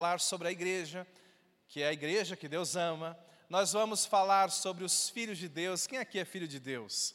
falar sobre a igreja, que é a igreja que Deus ama. Nós vamos falar sobre os filhos de Deus. Quem aqui é filho de Deus?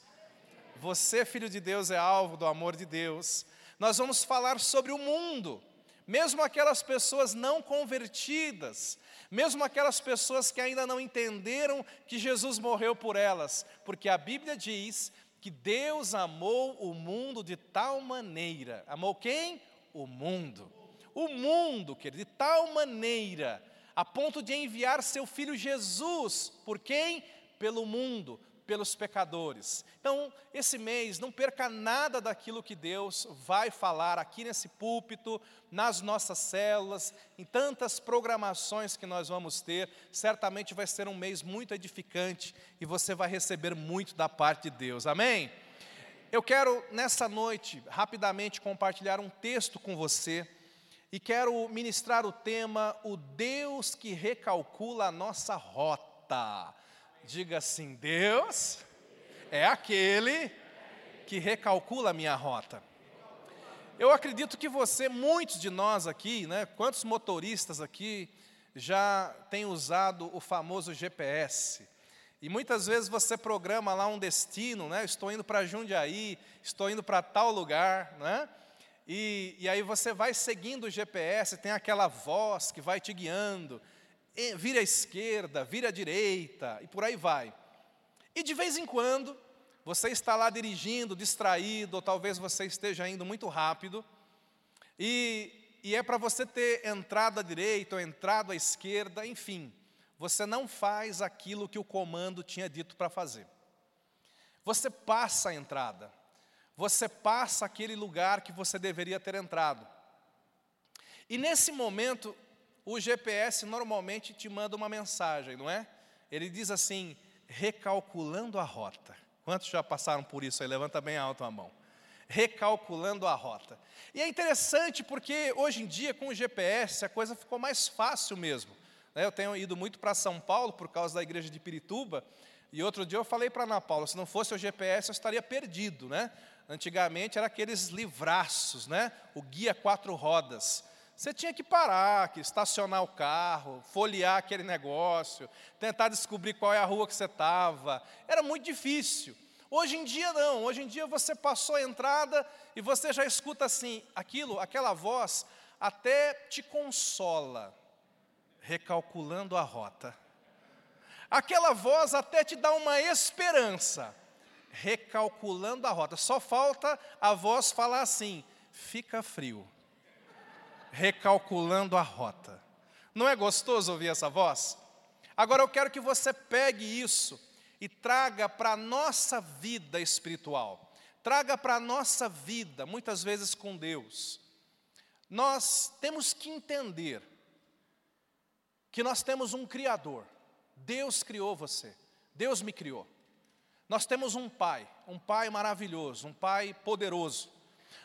Você, filho de Deus, é alvo do amor de Deus. Nós vamos falar sobre o mundo, mesmo aquelas pessoas não convertidas, mesmo aquelas pessoas que ainda não entenderam que Jesus morreu por elas, porque a Bíblia diz que Deus amou o mundo de tal maneira. Amou quem? O mundo o mundo, querido, de tal maneira, a ponto de enviar seu filho Jesus, por quem? Pelo mundo, pelos pecadores. Então, esse mês, não perca nada daquilo que Deus vai falar aqui nesse púlpito, nas nossas células, em tantas programações que nós vamos ter. Certamente vai ser um mês muito edificante e você vai receber muito da parte de Deus. Amém? Eu quero, nessa noite, rapidamente compartilhar um texto com você e quero ministrar o tema O Deus que recalcula a nossa rota. Diga assim: Deus é aquele que recalcula a minha rota. Eu acredito que você, muitos de nós aqui, né, quantos motoristas aqui já têm usado o famoso GPS? E muitas vezes você programa lá um destino, né? Estou indo para Jundiaí, estou indo para tal lugar, né? E, e aí você vai seguindo o GPS, tem aquela voz que vai te guiando, vira à esquerda, vira à direita, e por aí vai. E de vez em quando, você está lá dirigindo, distraído, ou talvez você esteja indo muito rápido, e, e é para você ter entrado à direita ou entrado à esquerda, enfim, você não faz aquilo que o comando tinha dito para fazer. Você passa a entrada, você passa aquele lugar que você deveria ter entrado. E nesse momento, o GPS normalmente te manda uma mensagem, não é? Ele diz assim: recalculando a rota. Quantos já passaram por isso aí? Levanta bem alto a mão. Recalculando a rota. E é interessante porque hoje em dia, com o GPS, a coisa ficou mais fácil mesmo. Né? Eu tenho ido muito para São Paulo por causa da igreja de Pirituba. E outro dia eu falei para Ana Paula: se não fosse o GPS, eu estaria perdido, né? Antigamente era aqueles livraços, né? O guia quatro rodas. Você tinha que parar, que estacionar o carro, folhear aquele negócio, tentar descobrir qual é a rua que você estava. Era muito difícil. Hoje em dia não, hoje em dia você passou a entrada e você já escuta assim, aquilo, aquela voz até te consola, recalculando a rota. Aquela voz até te dá uma esperança recalculando a rota. Só falta a voz falar assim: fica frio. Recalculando a rota. Não é gostoso ouvir essa voz? Agora eu quero que você pegue isso e traga para a nossa vida espiritual. Traga para a nossa vida, muitas vezes com Deus. Nós temos que entender que nós temos um Criador. Deus criou você. Deus me criou. Nós temos um pai, um pai maravilhoso, um pai poderoso.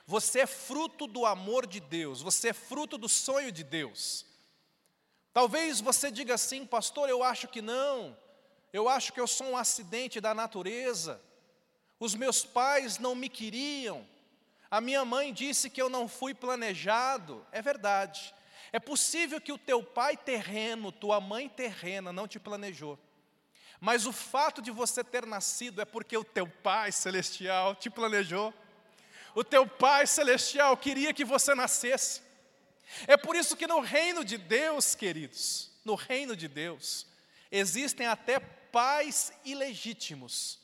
Você é fruto do amor de Deus, você é fruto do sonho de Deus. Talvez você diga assim, pastor, eu acho que não, eu acho que eu sou um acidente da natureza, os meus pais não me queriam, a minha mãe disse que eu não fui planejado. É verdade, é possível que o teu pai terreno, tua mãe terrena não te planejou. Mas o fato de você ter nascido é porque o teu Pai celestial te planejou. O teu Pai celestial queria que você nascesse. É por isso que no reino de Deus, queridos, no reino de Deus, existem até pais ilegítimos,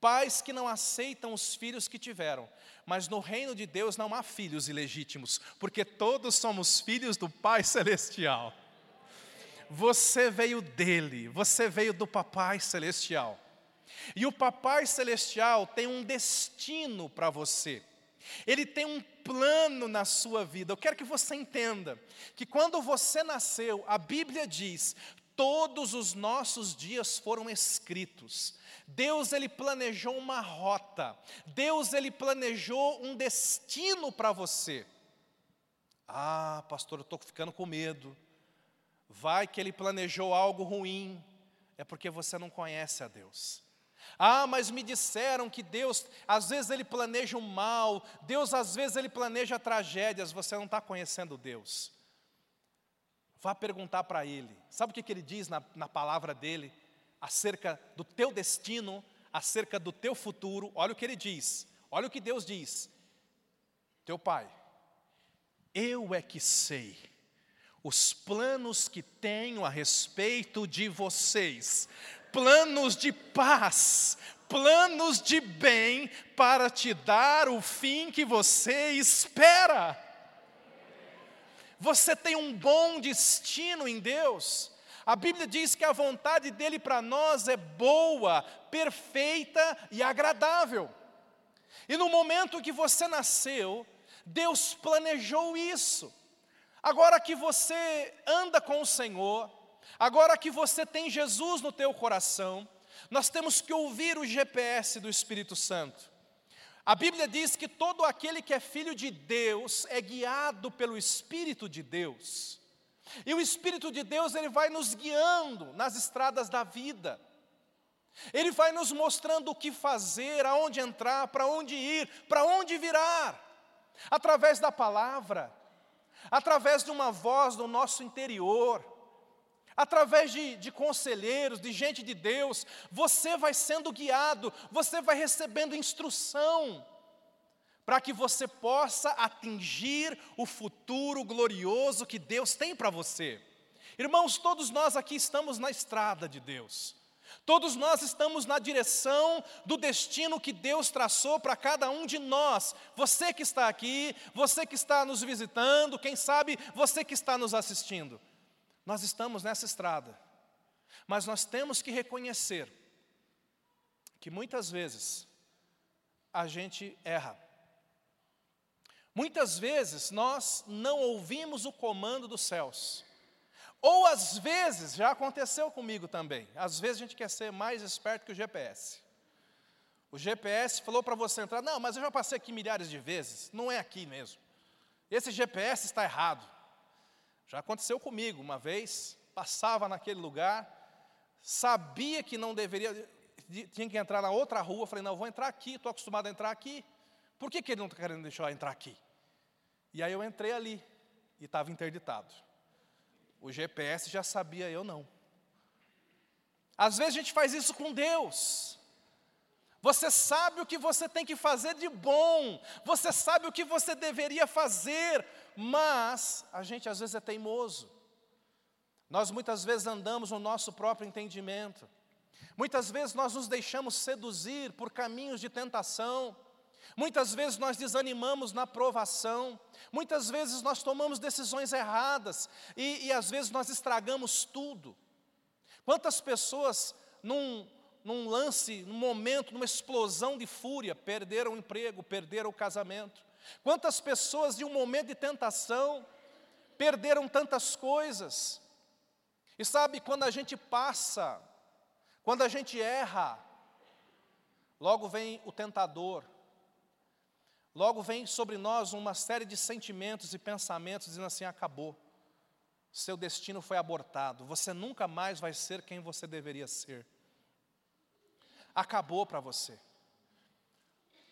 pais que não aceitam os filhos que tiveram. Mas no reino de Deus não há filhos ilegítimos, porque todos somos filhos do Pai celestial. Você veio dele, você veio do Papai Celestial. E o Papai Celestial tem um destino para você. Ele tem um plano na sua vida. Eu quero que você entenda que quando você nasceu, a Bíblia diz: todos os nossos dias foram escritos. Deus ele planejou uma rota. Deus ele planejou um destino para você. Ah, pastor, eu estou ficando com medo. Vai que ele planejou algo ruim, é porque você não conhece a Deus. Ah, mas me disseram que Deus, às vezes ele planeja o mal, Deus às vezes ele planeja tragédias, você não está conhecendo Deus. vá perguntar para ele. Sabe o que, que ele diz na, na palavra dele acerca do teu destino, acerca do teu futuro? Olha o que ele diz, olha o que Deus diz. Teu pai, eu é que sei os planos que tenho a respeito de vocês, planos de paz, planos de bem para te dar o fim que você espera. Você tem um bom destino em Deus. A Bíblia diz que a vontade dele para nós é boa, perfeita e agradável. E no momento que você nasceu, Deus planejou isso. Agora que você anda com o Senhor, agora que você tem Jesus no teu coração, nós temos que ouvir o GPS do Espírito Santo. A Bíblia diz que todo aquele que é filho de Deus é guiado pelo Espírito de Deus. E o Espírito de Deus, ele vai nos guiando nas estradas da vida. Ele vai nos mostrando o que fazer, aonde entrar, para onde ir, para onde virar. Através da palavra, através de uma voz do nosso interior, através de, de conselheiros, de gente de Deus, você vai sendo guiado, você vai recebendo instrução, para que você possa atingir o futuro glorioso que Deus tem para você. Irmãos, todos nós aqui estamos na estrada de Deus. Todos nós estamos na direção do destino que Deus traçou para cada um de nós. Você que está aqui, você que está nos visitando, quem sabe você que está nos assistindo. Nós estamos nessa estrada, mas nós temos que reconhecer que muitas vezes a gente erra. Muitas vezes nós não ouvimos o comando dos céus. Ou às vezes, já aconteceu comigo também, às vezes a gente quer ser mais esperto que o GPS. O GPS falou para você entrar, não, mas eu já passei aqui milhares de vezes, não é aqui mesmo. Esse GPS está errado. Já aconteceu comigo uma vez, passava naquele lugar, sabia que não deveria, tinha que entrar na outra rua, falei, não, vou entrar aqui, estou acostumado a entrar aqui, por que, que ele não está querendo deixar eu entrar aqui? E aí eu entrei ali, e estava interditado. O GPS já sabia, eu não. Às vezes a gente faz isso com Deus. Você sabe o que você tem que fazer de bom, você sabe o que você deveria fazer, mas a gente às vezes é teimoso. Nós muitas vezes andamos no nosso próprio entendimento. Muitas vezes nós nos deixamos seduzir por caminhos de tentação. Muitas vezes nós desanimamos na provação. Muitas vezes nós tomamos decisões erradas e, e às vezes nós estragamos tudo. Quantas pessoas num, num lance, num momento, numa explosão de fúria, perderam o emprego, perderam o casamento, Quantas pessoas, em um momento de tentação, perderam tantas coisas. E sabe, quando a gente passa, quando a gente erra, logo vem o tentador, logo vem sobre nós uma série de sentimentos e pensamentos dizendo assim: acabou, seu destino foi abortado, você nunca mais vai ser quem você deveria ser. Acabou para você.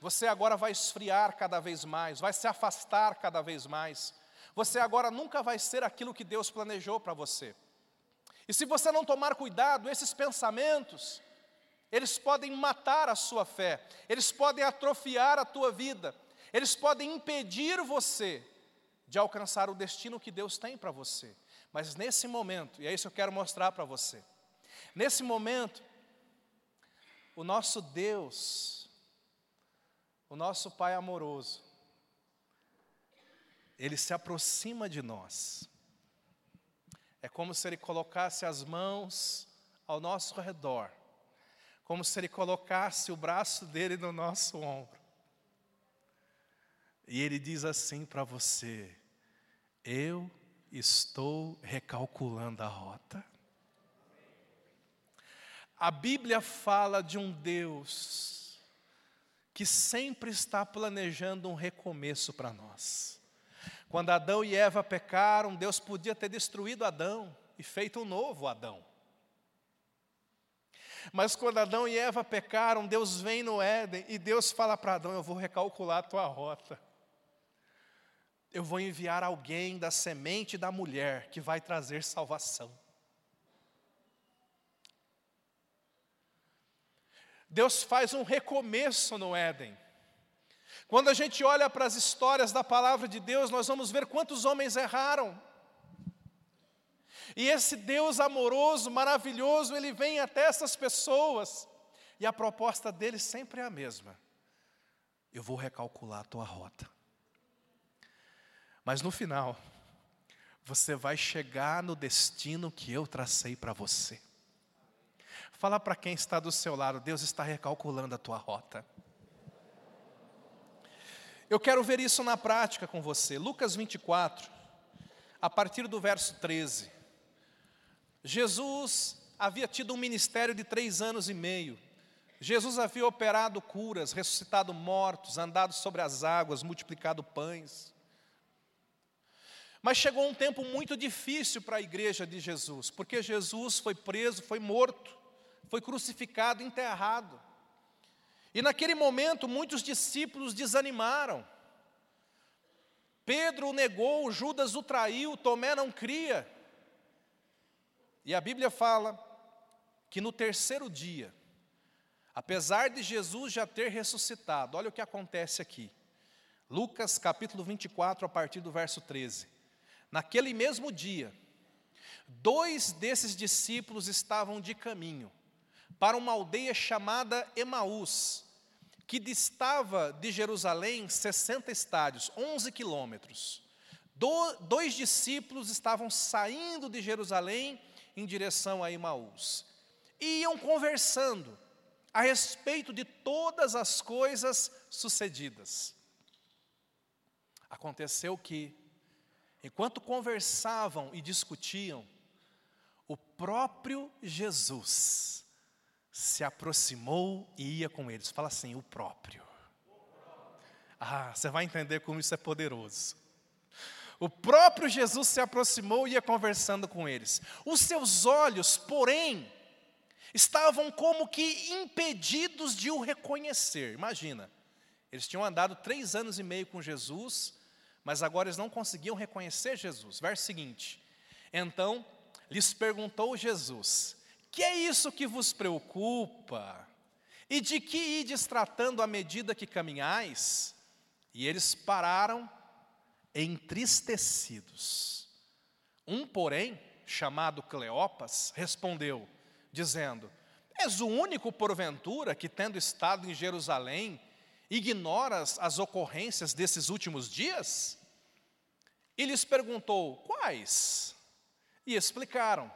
Você agora vai esfriar cada vez mais, vai se afastar cada vez mais. Você agora nunca vai ser aquilo que Deus planejou para você. E se você não tomar cuidado, esses pensamentos, eles podem matar a sua fé, eles podem atrofiar a tua vida, eles podem impedir você de alcançar o destino que Deus tem para você. Mas nesse momento, e é isso que eu quero mostrar para você, nesse momento, o nosso Deus, o nosso Pai amoroso, Ele se aproxima de nós. É como se Ele colocasse as mãos ao nosso redor, como se Ele colocasse o braço dele no nosso ombro. E Ele diz assim para você: Eu estou recalculando a rota. A Bíblia fala de um Deus que sempre está planejando um recomeço para nós. Quando Adão e Eva pecaram, Deus podia ter destruído Adão e feito um novo Adão. Mas quando Adão e Eva pecaram, Deus vem no Éden e Deus fala para Adão: Eu vou recalcular a tua rota. Eu vou enviar alguém da semente da mulher que vai trazer salvação. Deus faz um recomeço no Éden. Quando a gente olha para as histórias da palavra de Deus, nós vamos ver quantos homens erraram. E esse Deus amoroso, maravilhoso, ele vem até essas pessoas, e a proposta dele sempre é a mesma: eu vou recalcular a tua rota. Mas no final, você vai chegar no destino que eu tracei para você. Fala para quem está do seu lado, Deus está recalculando a tua rota. Eu quero ver isso na prática com você. Lucas 24, a partir do verso 13. Jesus havia tido um ministério de três anos e meio. Jesus havia operado curas, ressuscitado mortos, andado sobre as águas, multiplicado pães. Mas chegou um tempo muito difícil para a igreja de Jesus, porque Jesus foi preso, foi morto, foi crucificado, enterrado. E naquele momento muitos discípulos desanimaram. Pedro o negou, Judas o traiu, Tomé não cria. E a Bíblia fala que no terceiro dia, apesar de Jesus já ter ressuscitado, olha o que acontece aqui. Lucas capítulo 24, a partir do verso 13. Naquele mesmo dia, dois desses discípulos estavam de caminho para uma aldeia chamada Emaús, que distava de Jerusalém 60 estádios, 11 quilômetros. Do, dois discípulos estavam saindo de Jerusalém em direção a Emaús. E iam conversando a respeito de todas as coisas sucedidas. Aconteceu que, enquanto conversavam e discutiam, o próprio Jesus se aproximou e ia com eles. Fala assim, o próprio. Ah, você vai entender como isso é poderoso. O próprio Jesus se aproximou e ia conversando com eles. Os seus olhos, porém, estavam como que impedidos de o reconhecer. Imagina, eles tinham andado três anos e meio com Jesus, mas agora eles não conseguiam reconhecer Jesus. Verso seguinte: Então lhes perguntou Jesus: Que é isso que vos preocupa? E de que ides tratando à medida que caminhais? E eles pararam entristecidos. Um, porém, chamado Cleopas, respondeu, dizendo: És o único, porventura, que, tendo estado em Jerusalém, ignoras as ocorrências desses últimos dias? E lhes perguntou: Quais? E explicaram: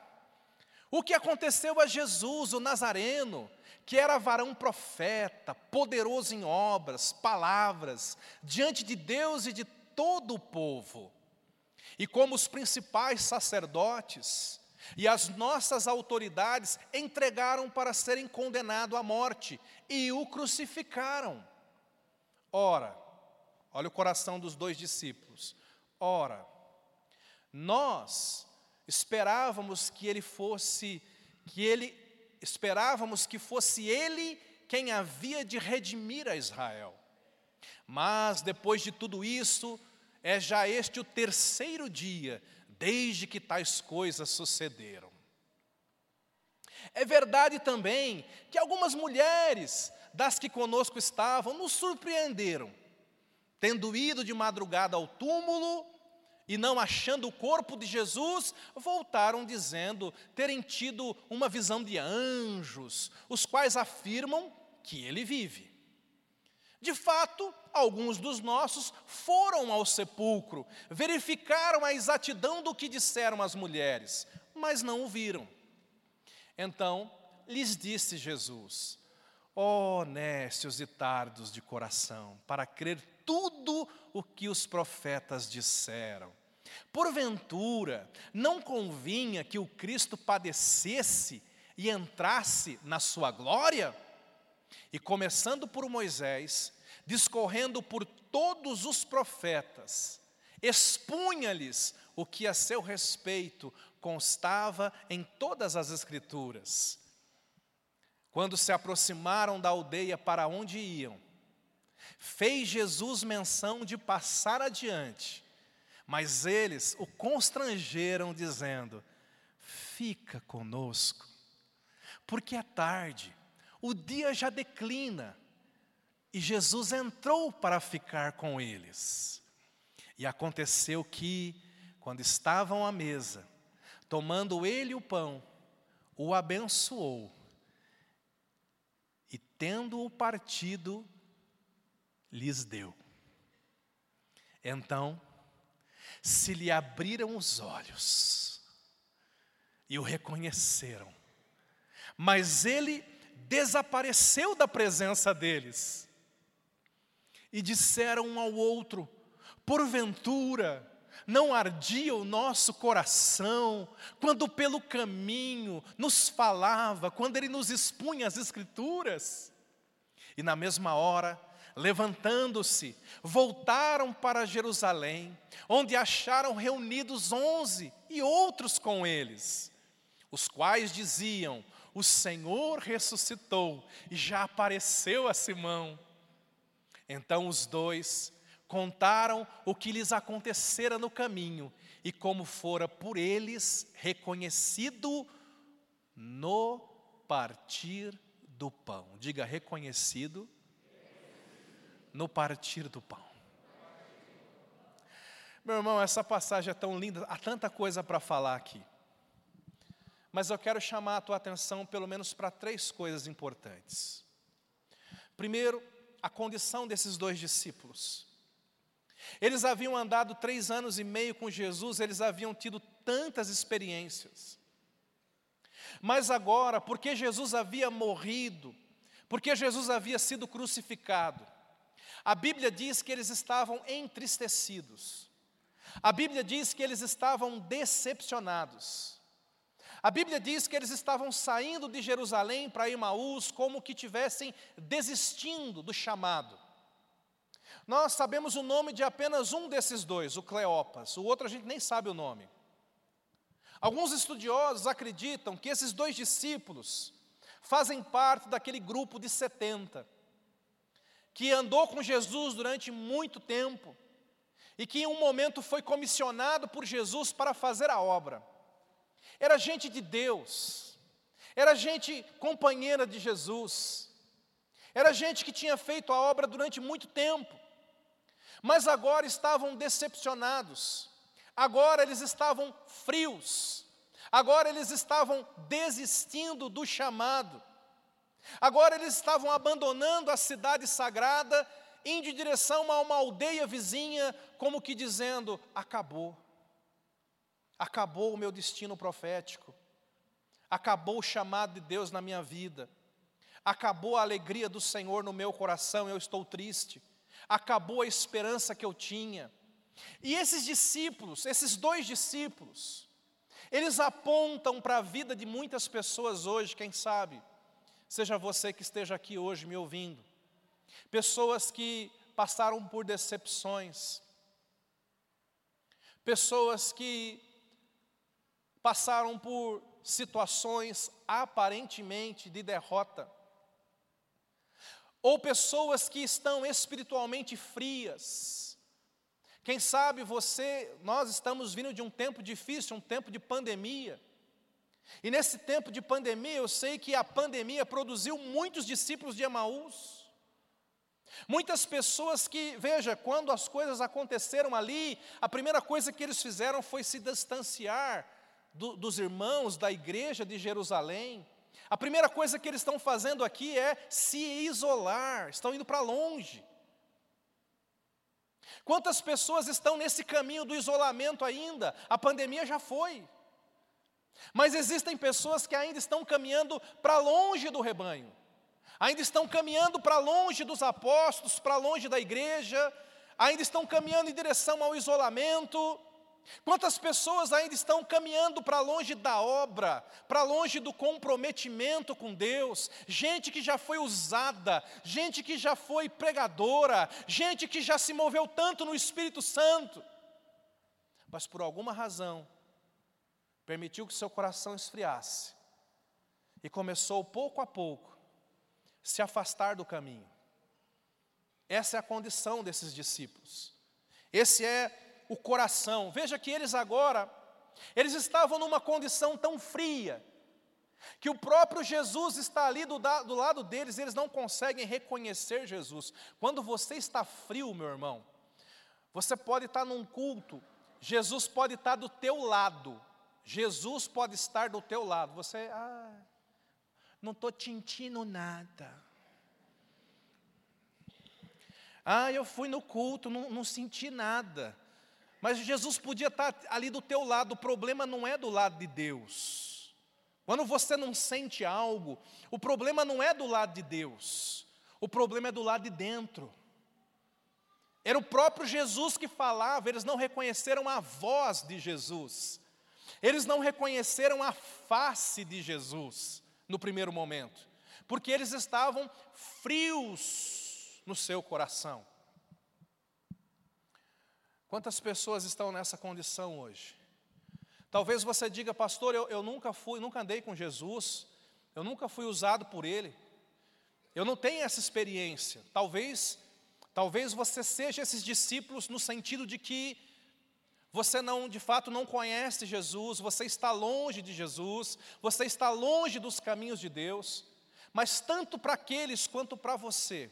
O que aconteceu a Jesus, o Nazareno, que era varão profeta, poderoso em obras, palavras, diante de Deus e de todo o povo. E como os principais sacerdotes e as nossas autoridades entregaram para serem condenado à morte e o crucificaram. Ora, olha o coração dos dois discípulos. Ora, nós esperávamos que ele fosse, que ele esperávamos que fosse ele quem havia de redimir a Israel. Mas depois de tudo isso, é já este o terceiro dia desde que tais coisas sucederam. É verdade também que algumas mulheres das que conosco estavam nos surpreenderam, tendo ido de madrugada ao túmulo e não achando o corpo de Jesus, voltaram dizendo terem tido uma visão de anjos, os quais afirmam que ele vive. De fato, alguns dos nossos foram ao sepulcro, verificaram a exatidão do que disseram as mulheres, mas não o viram. Então lhes disse Jesus: Ó oh, nécios e tardos de coração, para crer tudo o que os profetas disseram. Porventura, não convinha que o Cristo padecesse e entrasse na sua glória? E começando por Moisés, discorrendo por todos os profetas, expunha-lhes o que a seu respeito constava em todas as Escrituras. Quando se aproximaram da aldeia para onde iam, fez Jesus menção de passar adiante Mas eles o constrangeram, dizendo: Fica conosco, porque é tarde, o dia já declina. E Jesus entrou para ficar com eles. E aconteceu que, quando estavam à mesa, tomando ele o pão, o abençoou, e tendo-o partido, lhes deu. Então, se lhe abriram os olhos e o reconheceram, mas ele desapareceu da presença deles e disseram um ao outro: porventura, não ardia o nosso coração quando pelo caminho nos falava, quando ele nos expunha as Escrituras? E na mesma hora, levantando-se, voltaram para Jerusalém, onde acharam reunidos onze e outros com eles, os quais diziam: O Senhor ressuscitou e já apareceu a Simão. Então os dois contaram o que lhes acontecera no caminho e como fora por eles reconhecido no partir do pão. Diga reconhecido no partir do pão. Meu irmão, essa passagem é tão linda, há tanta coisa para falar aqui. Mas eu quero chamar a tua atenção pelo menos para três coisas importantes. Primeiro, a condição desses dois discípulos. Eles haviam andado três anos e meio com Jesus, eles haviam tido tantas experiências. Mas agora, porque Jesus havia morrido, porque Jesus havia sido crucificado, a Bíblia diz que eles estavam entristecidos. A Bíblia diz que eles estavam decepcionados. A Bíblia diz que eles estavam saindo de Jerusalém para Emaús como que tivessem desistindo do chamado. Nós sabemos o nome de apenas um desses dois, o Cleopas, o outro a gente nem sabe o nome. Alguns estudiosos acreditam que esses dois discípulos fazem parte daquele grupo de 70 que andou com Jesus durante muito tempo e que em um momento foi comissionado por Jesus para fazer a obra. Era gente de Deus, era gente companheira de Jesus, era gente que tinha feito a obra durante muito tempo, mas agora estavam decepcionados, agora eles estavam frios, agora eles estavam desistindo do chamado. Agora eles estavam abandonando a cidade sagrada, indo em direção a uma aldeia vizinha, como que dizendo: acabou. Acabou o meu destino profético. Acabou o chamado de Deus na minha vida. Acabou a alegria do Senhor no meu coração, eu estou triste. Acabou a esperança que eu tinha. E esses discípulos, esses dois discípulos, eles apontam para a vida de muitas pessoas hoje, quem sabe, Seja você que esteja aqui hoje me ouvindo, pessoas que passaram por decepções, pessoas que passaram por situações aparentemente de derrota, ou pessoas que estão espiritualmente frias. Quem sabe você, nós estamos vindo de um tempo difícil, um tempo de pandemia. E nesse tempo de pandemia, eu sei que a pandemia produziu muitos discípulos de Emaús. Muitas pessoas que, veja, quando as coisas aconteceram ali, a primeira coisa que eles fizeram foi se distanciar do, dos irmãos da igreja de Jerusalém. A primeira coisa que eles estão fazendo aqui é se isolar, estão indo para longe. Quantas pessoas estão nesse caminho do isolamento ainda? A pandemia já foi. Mas existem pessoas que ainda estão caminhando para longe do rebanho, ainda estão caminhando para longe dos apóstolos, para longe da igreja, ainda estão caminhando em direção ao isolamento. Quantas pessoas ainda estão caminhando para longe da obra, para longe do comprometimento com Deus? Gente que já foi usada, gente que já foi pregadora, gente que já se moveu tanto no Espírito Santo, mas por alguma razão permitiu que seu coração esfriasse e começou pouco a pouco se afastar do caminho. Essa é a condição desses discípulos. Esse é o coração. Veja que eles agora, eles estavam numa condição tão fria, que o próprio Jesus está ali do, do lado deles, eles não conseguem reconhecer Jesus. Quando você está frio, meu irmão, você pode estar num culto, Jesus pode estar do teu lado, Jesus pode estar do teu lado. Você, ah, não estou sentindo nada. Ah, eu fui no culto, não, não senti nada. Mas Jesus podia estar ali do teu lado, o problema não é do lado de Deus. Quando você não sente algo, o problema não é do lado de Deus, o problema é do lado de dentro. Era o próprio Jesus que falava, eles não reconheceram a voz de Jesus. Eles não reconheceram a face de Jesus no primeiro momento, porque eles estavam frios no seu coração. Quantas pessoas estão nessa condição hoje? Talvez você diga, pastor, eu, eu nunca fui, nunca andei com Jesus, eu nunca fui usado por Ele, eu não tenho essa experiência. Talvez, talvez você seja esses discípulos no sentido de que você não, de fato, não conhece Jesus, você está longe de Jesus, você está longe dos caminhos de Deus, mas tanto para aqueles quanto para você,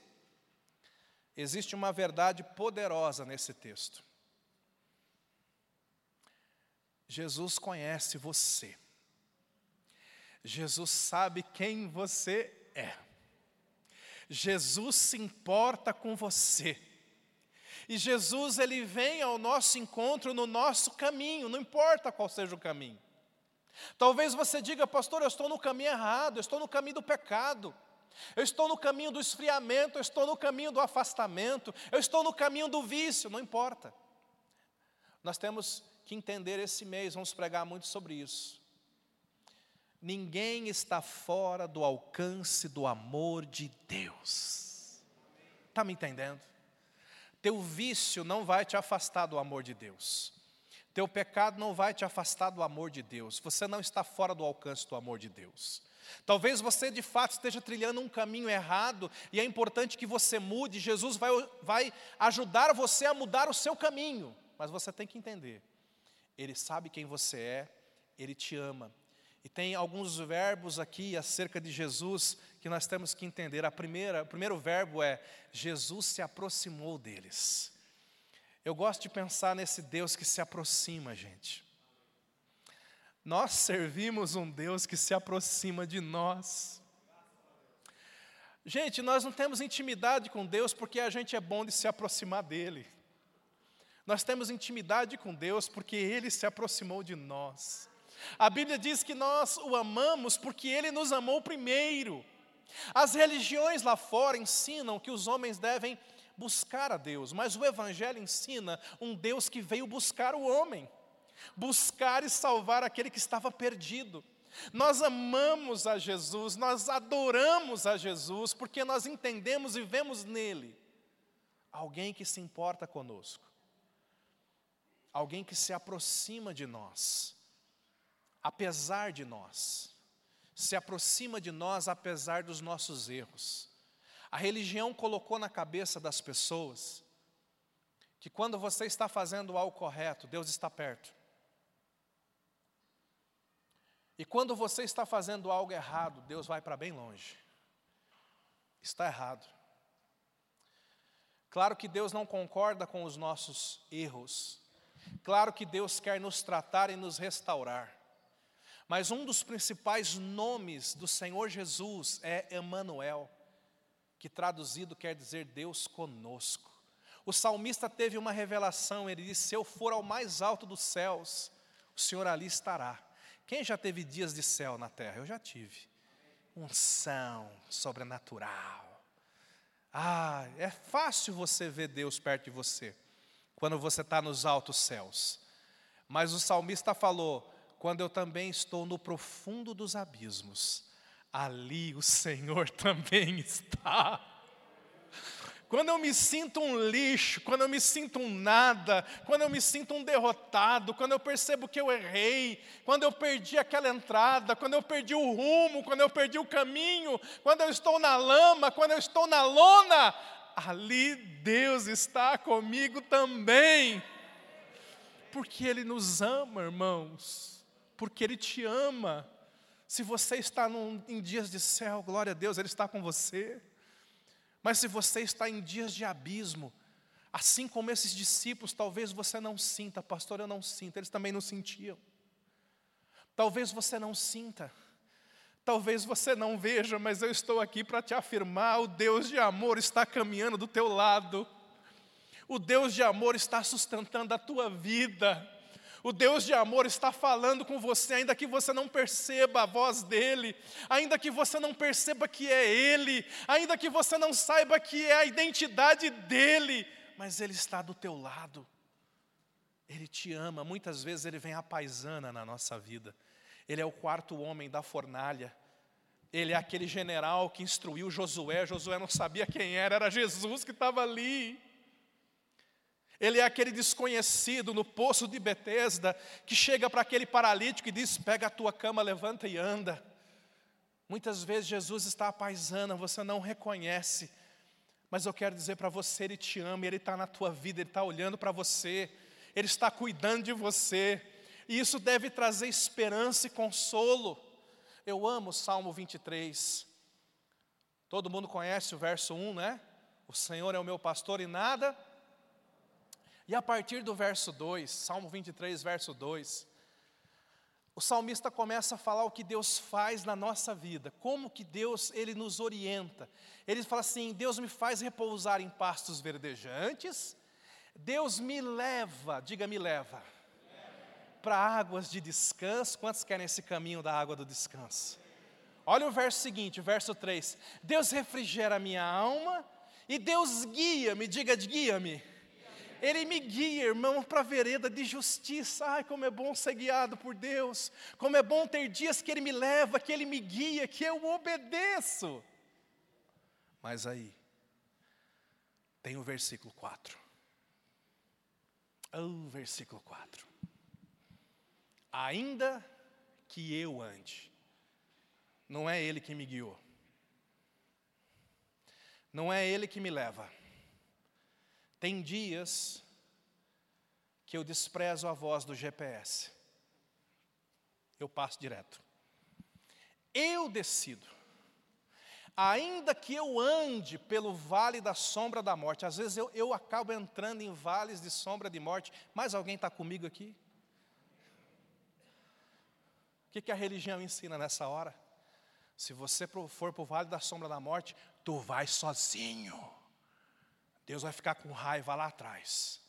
existe uma verdade poderosa nesse texto. Jesus conhece você. Jesus sabe quem você é. Jesus se importa com você. E Jesus ele vem ao nosso encontro no nosso caminho, não importa qual seja o caminho. Talvez você diga, pastor, eu estou no caminho errado, eu estou no caminho do pecado. Eu estou no caminho do esfriamento, eu estou no caminho do afastamento, eu estou no caminho do vício, não importa. Nós temos que entender esse mês, vamos pregar muito sobre isso. Ninguém está fora do alcance do amor de Deus. Está me entendendo? Teu vício não vai te afastar do amor de Deus. Teu pecado não vai te afastar do amor de Deus. Você não está fora do alcance do amor de Deus. Talvez você de fato esteja trilhando um caminho errado e é importante que você mude. Jesus vai, vai ajudar você a mudar o seu caminho, mas você tem que entender: Ele sabe quem você é, Ele te ama, e tem alguns verbos aqui acerca de Jesus que nós temos que entender. A primeira, o primeiro verbo é Jesus se aproximou deles. Eu gosto de pensar nesse Deus que se aproxima, gente. Nós servimos um Deus que se aproxima de nós. Gente, nós não temos intimidade com Deus porque a gente é bom de se aproximar dele. Nós temos intimidade com Deus porque ele se aproximou de nós. A Bíblia diz que nós o amamos porque ele nos amou primeiro. As religiões lá fora ensinam que os homens devem buscar a Deus, mas o Evangelho ensina um Deus que veio buscar o homem, buscar e salvar aquele que estava perdido. Nós amamos a Jesus, nós adoramos a Jesus, porque nós entendemos e vemos nele alguém que se importa conosco, alguém que se aproxima de nós apesar de nós, se aproxima de nós apesar dos nossos erros. A religião colocou na cabeça das pessoas que quando você está fazendo algo correto, Deus está perto. E quando você está fazendo algo errado, Deus vai para bem longe. Está errado. Claro que Deus não concorda com os nossos erros. Claro que Deus quer nos tratar e nos restaurar. Mas um dos principais nomes do Senhor Jesus é Emanuel, que traduzido quer dizer Deus conosco. O salmista teve uma revelação, ele disse: Se eu for ao mais alto dos céus, o Senhor ali estará. Quem já teve dias de céu na terra? Eu já tive. Unção sobrenatural. Ah, é fácil você ver Deus perto de você, quando você está nos altos céus. Mas o salmista falou: quando eu também estou no profundo dos abismos, ali o Senhor também está. Quando eu me sinto um lixo, quando eu me sinto um nada, quando eu me sinto um derrotado, quando eu percebo que eu errei, quando eu perdi aquela entrada, quando eu perdi o rumo, quando eu perdi o caminho, quando eu estou na lama, quando eu estou na lona, ali Deus está comigo também. porque Ele nos ama, irmãos, porque Ele te ama. Se você está num, em dias de céu, glória a Deus, Ele está com você. Mas se você está em dias de abismo, assim como esses discípulos, talvez você não sinta, pastor, eu não sinto, eles também não sentiam. Talvez você não sinta, talvez você não veja, mas eu estou aqui para te afirmar: o Deus de amor está caminhando do teu lado, o Deus de amor está sustentando a tua vida. O Deus de amor está falando com você, ainda que você não perceba a voz dele, ainda que você não perceba que é ele, ainda que você não saiba que é a identidade dele, mas ele está do teu lado. Ele te ama, muitas vezes ele vem a paisana na nossa vida. Ele é o quarto homem da fornalha. Ele é aquele general que instruiu Josué. Josué não sabia quem era, era Jesus que estava ali. Ele é aquele desconhecido no poço de Betesda que chega para aquele paralítico e diz: "Pega a tua cama, levanta e anda". Muitas vezes Jesus está apaisando, você não reconhece. Mas eu quero dizer para você, Ele te ama, Ele está na tua vida, Ele está olhando para você, Ele está cuidando de você. E isso deve trazer esperança e consolo. Eu amo o Salmo 23. Todo mundo conhece o verso 1, né? O Senhor é o meu pastor e nada e a partir do verso 2, Salmo 23, verso 2, o salmista começa a falar o que Deus faz na nossa vida, como que Deus ele nos orienta. Ele fala assim: Deus me faz repousar em pastos verdejantes, Deus me leva, diga me leva, para águas de descanso. Quantos querem esse caminho da água do descanso? Olha o verso seguinte, o verso 3: Deus refrigera minha alma e Deus guia-me, diga guia-me ele me guia, irmão, para a vereda de justiça. Ai, como é bom ser guiado por Deus. Como é bom ter dias que Ele me leva, que Ele me guia, que eu obedeço. Mas aí, tem o versículo 4. Oh, versículo 4. Ainda que eu ande, não é Ele que me guiou, não é Ele que me leva tem dias que eu desprezo a voz do GPS. Eu passo direto. Eu decido. Ainda que eu ande pelo vale da sombra da morte, às vezes eu, eu acabo entrando em vales de sombra de morte, mas alguém está comigo aqui? Que, que a religião ensina nessa hora? Se você for para o vale da sombra da morte, tu vai sozinho. Deus vai ficar com raiva lá atrás.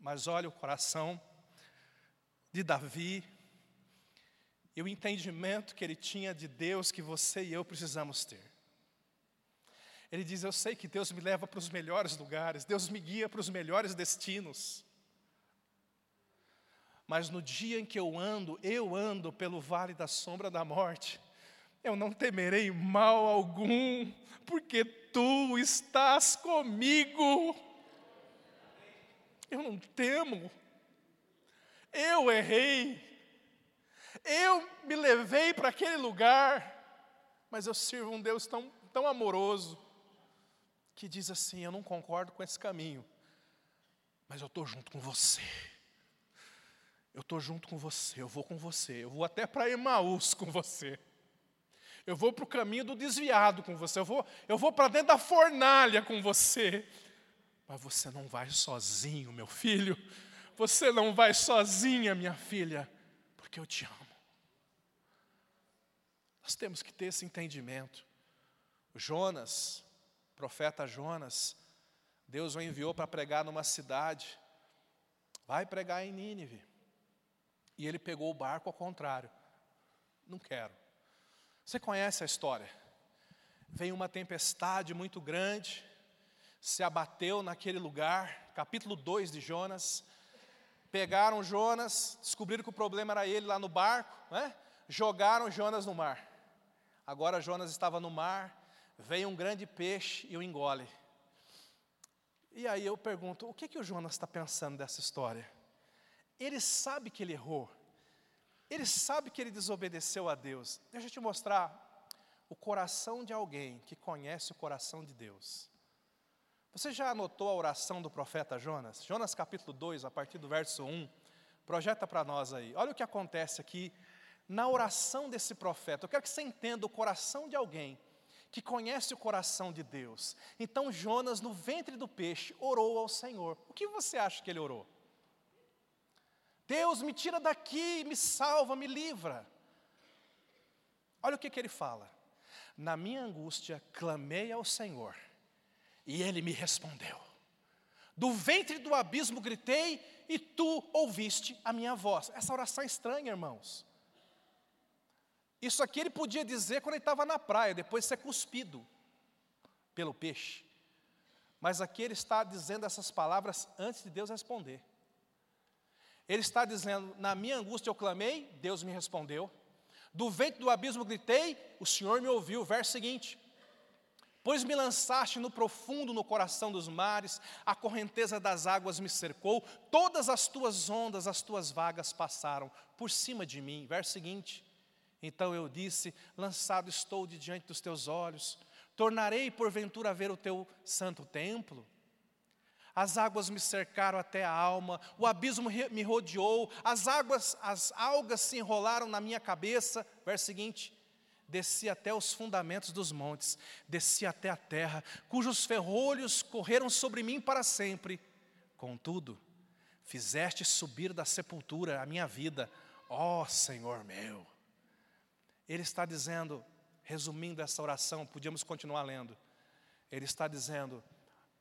Mas olha o coração de Davi e o entendimento que ele tinha de Deus que você e eu precisamos ter. Ele diz: Eu sei que Deus me leva para os melhores lugares, Deus me guia para os melhores destinos. Mas no dia em que eu ando, eu ando pelo vale da sombra da morte, eu não temerei mal algum, porque tu estás comigo. Eu não temo. Eu errei. Eu me levei para aquele lugar, mas eu sirvo um Deus tão, tão amoroso que diz assim: Eu não concordo com esse caminho, mas eu estou junto com você. Eu estou junto com você, eu vou com você, eu vou até para Emaús com você. Eu vou para o caminho do desviado com você. Eu vou, eu vou para dentro da fornalha com você. Mas você não vai sozinho, meu filho. Você não vai sozinha, minha filha, porque eu te amo. Nós temos que ter esse entendimento. Jonas, profeta Jonas, Deus o enviou para pregar numa cidade. Vai pregar em Nínive. E ele pegou o barco ao contrário. Não quero. Você conhece a história? Veio uma tempestade muito grande, se abateu naquele lugar, capítulo 2 de Jonas. Pegaram Jonas, descobriram que o problema era ele lá no barco, né? jogaram Jonas no mar. Agora Jonas estava no mar, veio um grande peixe e o engole. E aí eu pergunto: o que, que o Jonas está pensando dessa história? Ele sabe que ele errou, ele sabe que ele desobedeceu a Deus. Deixa eu te mostrar o coração de alguém que conhece o coração de Deus. Você já anotou a oração do profeta Jonas? Jonas capítulo 2, a partir do verso 1. Projeta para nós aí. Olha o que acontece aqui na oração desse profeta. Eu quero que você entenda o coração de alguém que conhece o coração de Deus. Então Jonas, no ventre do peixe, orou ao Senhor. O que você acha que ele orou? Deus, me tira daqui, me salva, me livra. Olha o que, que ele fala. Na minha angústia, clamei ao Senhor, e ele me respondeu. Do ventre do abismo gritei, e tu ouviste a minha voz. Essa oração é estranha, irmãos. Isso aqui ele podia dizer quando ele estava na praia, depois de ser cuspido pelo peixe. Mas aqui ele está dizendo essas palavras antes de Deus responder. Ele está dizendo: Na minha angústia eu clamei, Deus me respondeu. Do ventre do abismo gritei, o Senhor me ouviu. Verso seguinte: Pois me lançaste no profundo no coração dos mares, a correnteza das águas me cercou, todas as tuas ondas, as tuas vagas passaram por cima de mim. Verso seguinte: Então eu disse: Lançado estou de diante dos teus olhos, tornarei porventura a ver o teu santo templo. As águas me cercaram até a alma, o abismo me rodeou, as águas, as algas se enrolaram na minha cabeça. Verso seguinte: desci até os fundamentos dos montes, desci até a terra, cujos ferrolhos correram sobre mim para sempre. Contudo, fizeste subir da sepultura a minha vida, ó Senhor meu. Ele está dizendo, resumindo essa oração, podíamos continuar lendo. Ele está dizendo: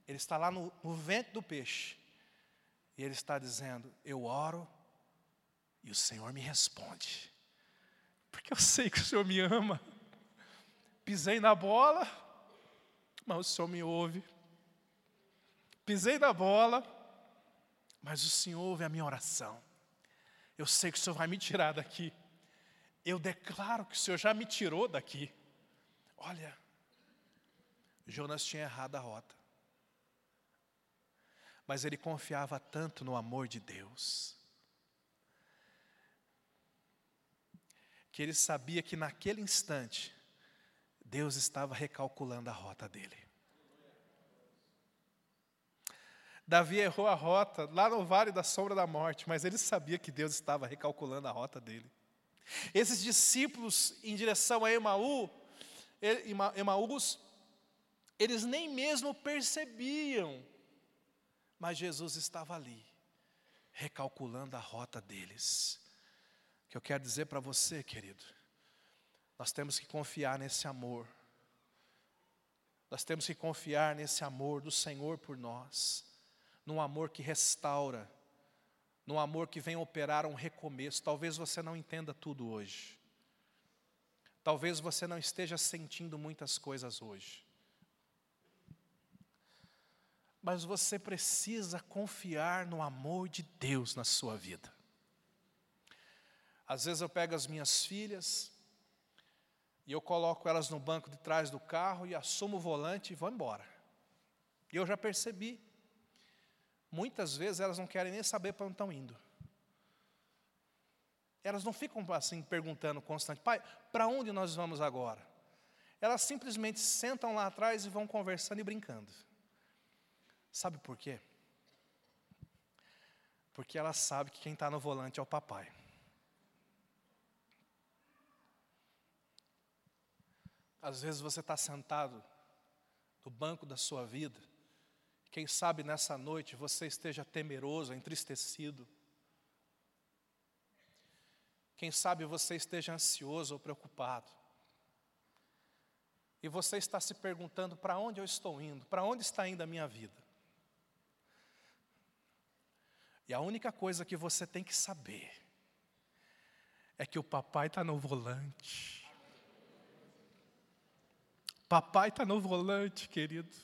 ele está lá no, no ventre do peixe. E ele está dizendo: Eu oro e o Senhor me responde. Porque eu sei que o Senhor me ama. Pisei na bola, mas o Senhor me ouve. Pisei na bola, mas o Senhor ouve a minha oração. Eu sei que o Senhor vai me tirar daqui. Eu declaro que o Senhor já me tirou daqui. Olha, Jonas tinha errado a rota mas ele confiava tanto no amor de Deus, que ele sabia que naquele instante, Deus estava recalculando a rota dele. Davi errou a rota lá no vale da sombra da morte, mas ele sabia que Deus estava recalculando a rota dele. Esses discípulos em direção a Emaú, Emaús, eles nem mesmo percebiam mas Jesus estava ali, recalculando a rota deles. O que eu quero dizer para você, querido, nós temos que confiar nesse amor. Nós temos que confiar nesse amor do Senhor por nós, num amor que restaura, num amor que vem operar um recomeço. Talvez você não entenda tudo hoje. Talvez você não esteja sentindo muitas coisas hoje. Mas você precisa confiar no amor de Deus na sua vida. Às vezes eu pego as minhas filhas e eu coloco elas no banco de trás do carro e assumo o volante e vou embora. E eu já percebi, muitas vezes elas não querem nem saber para onde estão indo. Elas não ficam assim perguntando constante, pai, para onde nós vamos agora? Elas simplesmente sentam lá atrás e vão conversando e brincando. Sabe por quê? Porque ela sabe que quem está no volante é o papai. Às vezes você está sentado no banco da sua vida, quem sabe nessa noite você esteja temeroso, entristecido. Quem sabe você esteja ansioso ou preocupado. E você está se perguntando: para onde eu estou indo? Para onde está indo a minha vida? E a única coisa que você tem que saber é que o papai está no volante. Papai está no volante, querido.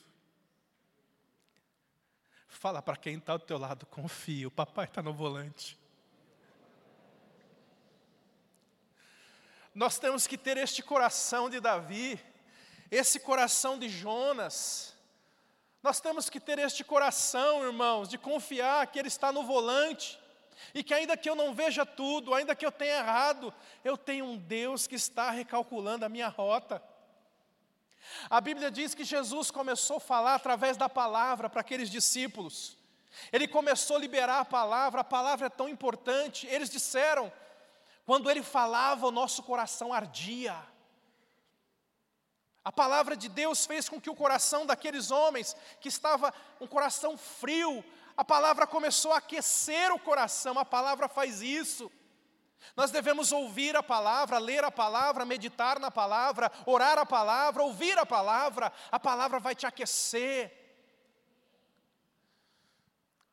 Fala para quem está ao teu lado, confia, o papai está no volante. Nós temos que ter este coração de Davi, esse coração de Jonas, nós temos que ter este coração, irmãos, de confiar que Ele está no volante, e que ainda que eu não veja tudo, ainda que eu tenha errado, eu tenho um Deus que está recalculando a minha rota. A Bíblia diz que Jesus começou a falar através da palavra para aqueles discípulos. Ele começou a liberar a palavra, a palavra é tão importante. Eles disseram, quando ele falava, o nosso coração ardia. A palavra de Deus fez com que o coração daqueles homens, que estava um coração frio, a palavra começou a aquecer o coração, a palavra faz isso. Nós devemos ouvir a palavra, ler a palavra, meditar na palavra, orar a palavra, ouvir a palavra, a palavra vai te aquecer.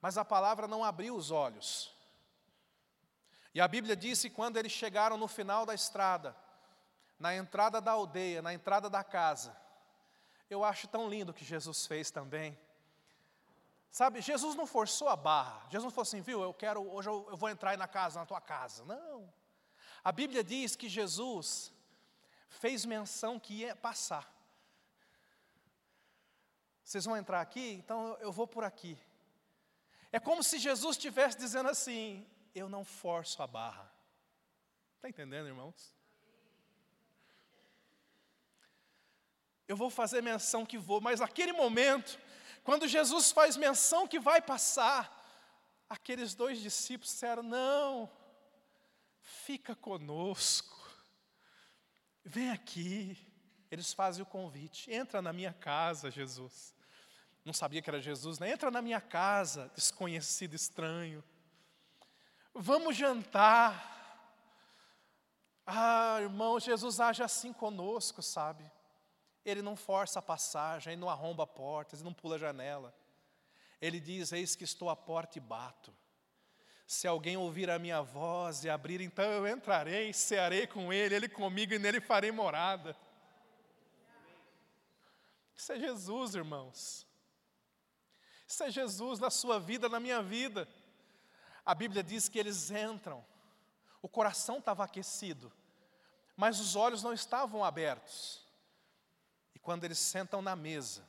Mas a palavra não abriu os olhos. E a Bíblia disse quando eles chegaram no final da estrada, na entrada da aldeia, na entrada da casa, eu acho tão lindo o que Jesus fez também. Sabe, Jesus não forçou a barra. Jesus não falou assim, viu, eu quero, hoje eu, vou entrar aí na casa, na tua casa. Não. A Bíblia diz que Jesus fez menção que ia passar. Vocês vão entrar aqui? Então eu vou por aqui. É como se Jesus estivesse dizendo assim: eu não forço a barra. Está entendendo, irmãos? Eu vou fazer menção que vou, mas naquele momento, quando Jesus faz menção que vai passar, aqueles dois discípulos disseram: Não, fica conosco, vem aqui. Eles fazem o convite: entra na minha casa, Jesus. Não sabia que era Jesus, né? Entra na minha casa, desconhecido, estranho. Vamos jantar. Ah, irmão, Jesus age assim conosco, sabe? Ele não força a passagem, ele não arromba portas, ele não pula a janela. Ele diz: Eis que estou à porta e bato. Se alguém ouvir a minha voz e abrir, então eu entrarei, cearei com ele, ele comigo e nele farei morada. Isso é Jesus, irmãos. Isso é Jesus na sua vida, na minha vida. A Bíblia diz que eles entram, o coração estava aquecido, mas os olhos não estavam abertos quando eles sentam na mesa,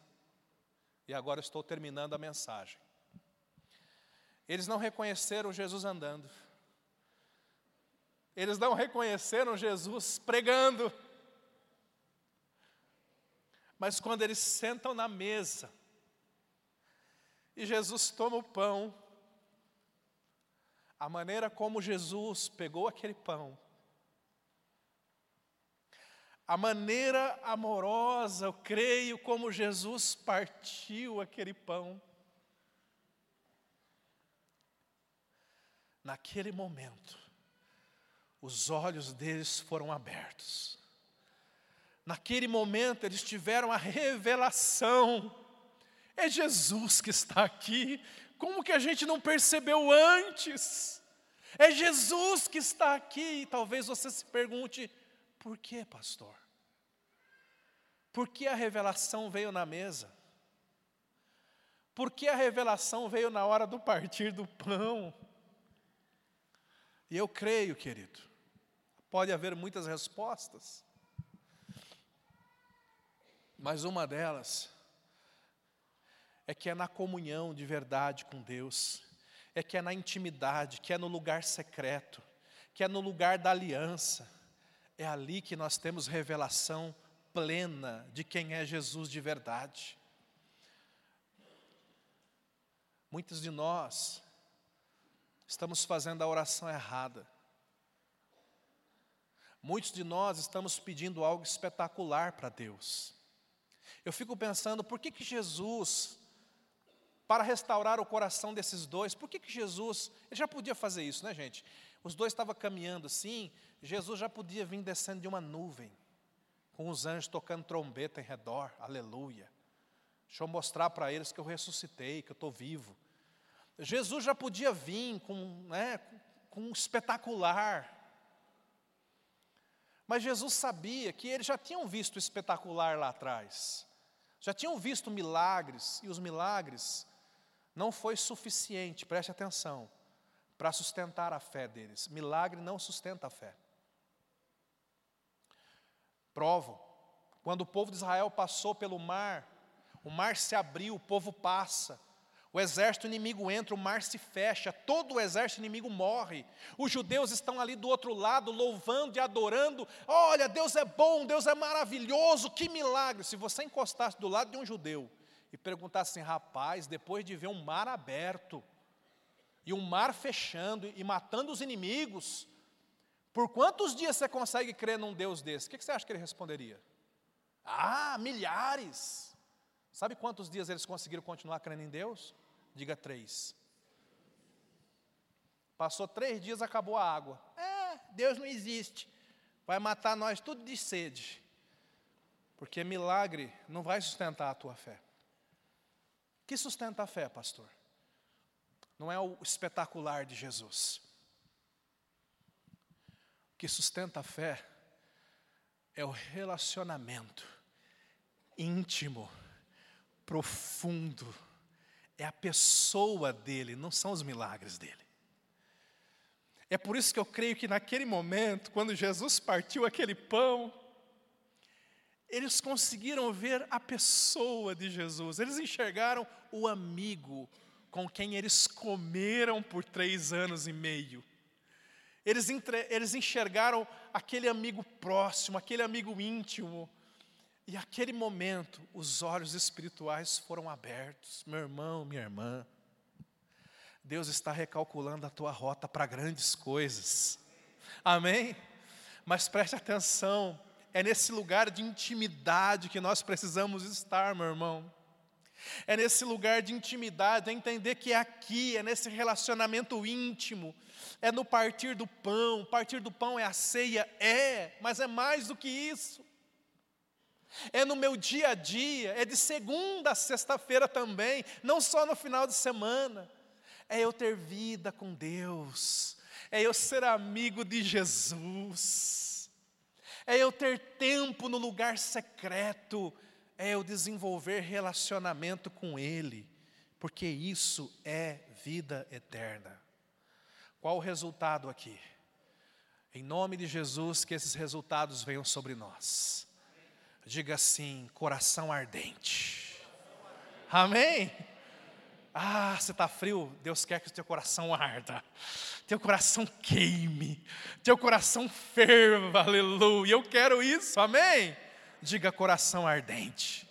e agora estou terminando a mensagem, eles não reconheceram Jesus andando, eles não reconheceram Jesus pregando, mas quando eles sentam na mesa, e Jesus toma o pão, a maneira como Jesus pegou aquele pão, a maneira amorosa, eu creio, como Jesus partiu aquele pão. Naquele momento, os olhos deles foram abertos. Naquele momento, eles tiveram a revelação: é Jesus que está aqui. Como que a gente não percebeu antes? É Jesus que está aqui. E talvez você se pergunte: por que, pastor? Por que a revelação veio na mesa? Por que a revelação veio na hora do partir do pão? E eu creio, querido, pode haver muitas respostas, mas uma delas é que é na comunhão de verdade com Deus, é que é na intimidade, que é no lugar secreto, que é no lugar da aliança, é ali que nós temos revelação plena de quem é Jesus de verdade. Muitos de nós estamos fazendo a oração errada. Muitos de nós estamos pedindo algo espetacular para Deus. Eu fico pensando, por que, que Jesus, para restaurar o coração desses dois, por que, que Jesus, ele já podia fazer isso, né, gente? Os dois estavam caminhando assim, Jesus já podia vir descendo de uma nuvem, com os anjos tocando trombeta em redor, aleluia. Deixa eu mostrar para eles que eu ressuscitei, que eu estou vivo. Jesus já podia vir com, né, com um espetacular. Mas Jesus sabia que eles já tinham visto o espetacular lá atrás. Já tinham visto milagres, e os milagres não foi suficiente, preste atenção, para sustentar a fé deles. Milagre não sustenta a fé provam. Quando o povo de Israel passou pelo mar, o mar se abriu, o povo passa. O exército inimigo entra, o mar se fecha, todo o exército inimigo morre. Os judeus estão ali do outro lado, louvando e adorando. Olha, Deus é bom, Deus é maravilhoso, que milagre. Se você encostasse do lado de um judeu e perguntasse assim, rapaz, depois de ver um mar aberto, e um mar fechando e matando os inimigos, por quantos dias você consegue crer num Deus desse? O que você acha que ele responderia? Ah, milhares. Sabe quantos dias eles conseguiram continuar crendo em Deus? Diga três. Passou três dias, acabou a água. É, Deus não existe. Vai matar nós tudo de sede. Porque milagre não vai sustentar a tua fé. O que sustenta a fé, pastor? Não é o espetacular de Jesus. O que sustenta a fé é o relacionamento íntimo, profundo, é a pessoa dele, não são os milagres dele. É por isso que eu creio que naquele momento, quando Jesus partiu aquele pão, eles conseguiram ver a pessoa de Jesus, eles enxergaram o amigo com quem eles comeram por três anos e meio. Eles, entre, eles enxergaram aquele amigo próximo, aquele amigo íntimo, e aquele momento, os olhos espirituais foram abertos. Meu irmão, minha irmã, Deus está recalculando a tua rota para grandes coisas. Amém? Mas preste atenção, é nesse lugar de intimidade que nós precisamos estar, meu irmão. É nesse lugar de intimidade, é entender que é aqui, é nesse relacionamento íntimo, é no partir do pão. Partir do pão é a ceia, é, mas é mais do que isso é no meu dia a dia, é de segunda a sexta-feira também, não só no final de semana. É eu ter vida com Deus, é eu ser amigo de Jesus, é eu ter tempo no lugar secreto, é eu desenvolver relacionamento com Ele, porque isso é vida eterna. Qual o resultado aqui? Em nome de Jesus, que esses resultados venham sobre nós. Diga assim: coração ardente. Amém? Ah, você está frio? Deus quer que o teu coração arda, teu coração queime, teu coração ferva, aleluia. Eu quero isso, amém? Diga coração ardente.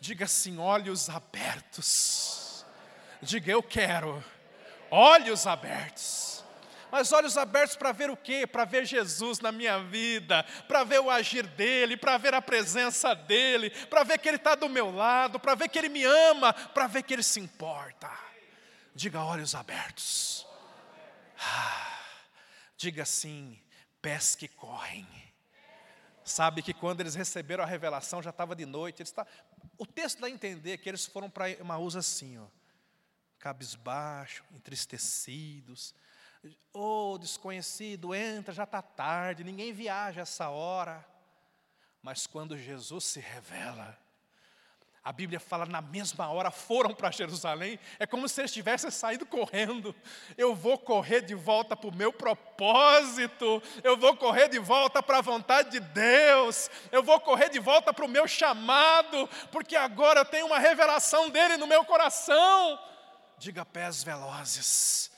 Diga assim: olhos abertos. Diga eu quero, olhos abertos mas olhos abertos para ver o quê? Para ver Jesus na minha vida, para ver o agir dEle, para ver a presença dEle, para ver que Ele está do meu lado, para ver que Ele me ama, para ver que Ele se importa. Diga olhos abertos. Ah, diga assim, pés que correm. Sabe que quando eles receberam a revelação já estava de noite. Eles tá... O texto dá a entender que eles foram para Emaús assim, ó, cabisbaixo, entristecidos, Ô oh, desconhecido, entra, já está tarde, ninguém viaja essa hora. Mas quando Jesus se revela, a Bíblia fala na mesma hora foram para Jerusalém, é como se eles tivessem saído correndo. Eu vou correr de volta para o meu propósito, eu vou correr de volta para a vontade de Deus, eu vou correr de volta para o meu chamado, porque agora eu tenho uma revelação dele no meu coração. Diga pés velozes,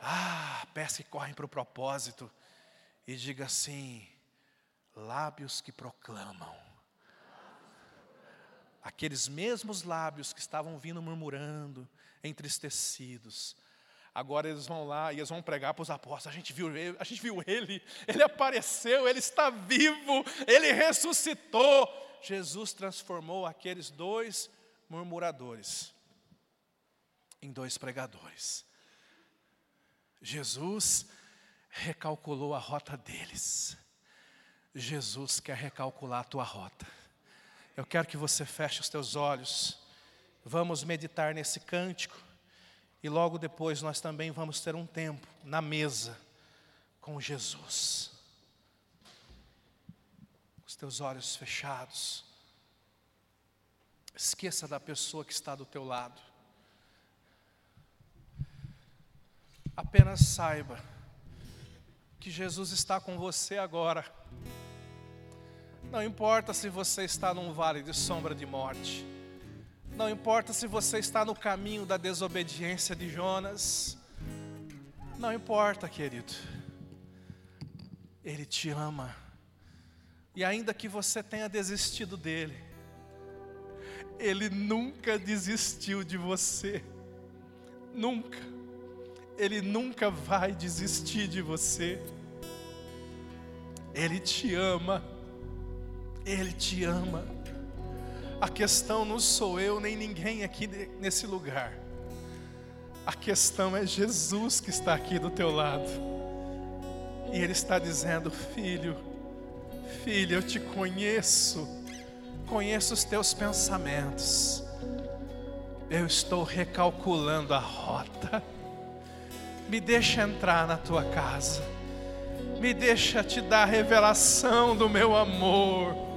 ah, pés que correm para o propósito. E diga assim: lábios que proclamam. Aqueles mesmos lábios que estavam vindo murmurando, entristecidos. Agora eles vão lá e eles vão pregar para os apóstolos. A gente viu ele, a gente viu ele, ele apareceu, ele está vivo, ele ressuscitou. Jesus transformou aqueles dois murmuradores em dois pregadores. Jesus recalculou a rota deles. Jesus quer recalcular a tua rota. Eu quero que você feche os teus olhos. Vamos meditar nesse cântico. E logo depois nós também vamos ter um tempo na mesa com Jesus. Os teus olhos fechados. Esqueça da pessoa que está do teu lado. Apenas saiba que Jesus está com você agora. Não importa se você está num vale de sombra de morte. Não importa se você está no caminho da desobediência de Jonas. Não importa, querido. Ele te ama. E ainda que você tenha desistido dele, ele nunca desistiu de você. Nunca. Ele nunca vai desistir de você. Ele te ama. Ele te ama. A questão não sou eu nem ninguém aqui nesse lugar. A questão é Jesus que está aqui do teu lado. E Ele está dizendo: Filho, filha, eu te conheço, conheço os teus pensamentos. Eu estou recalculando a rota. Me deixa entrar na tua casa. Me deixa te dar a revelação do meu amor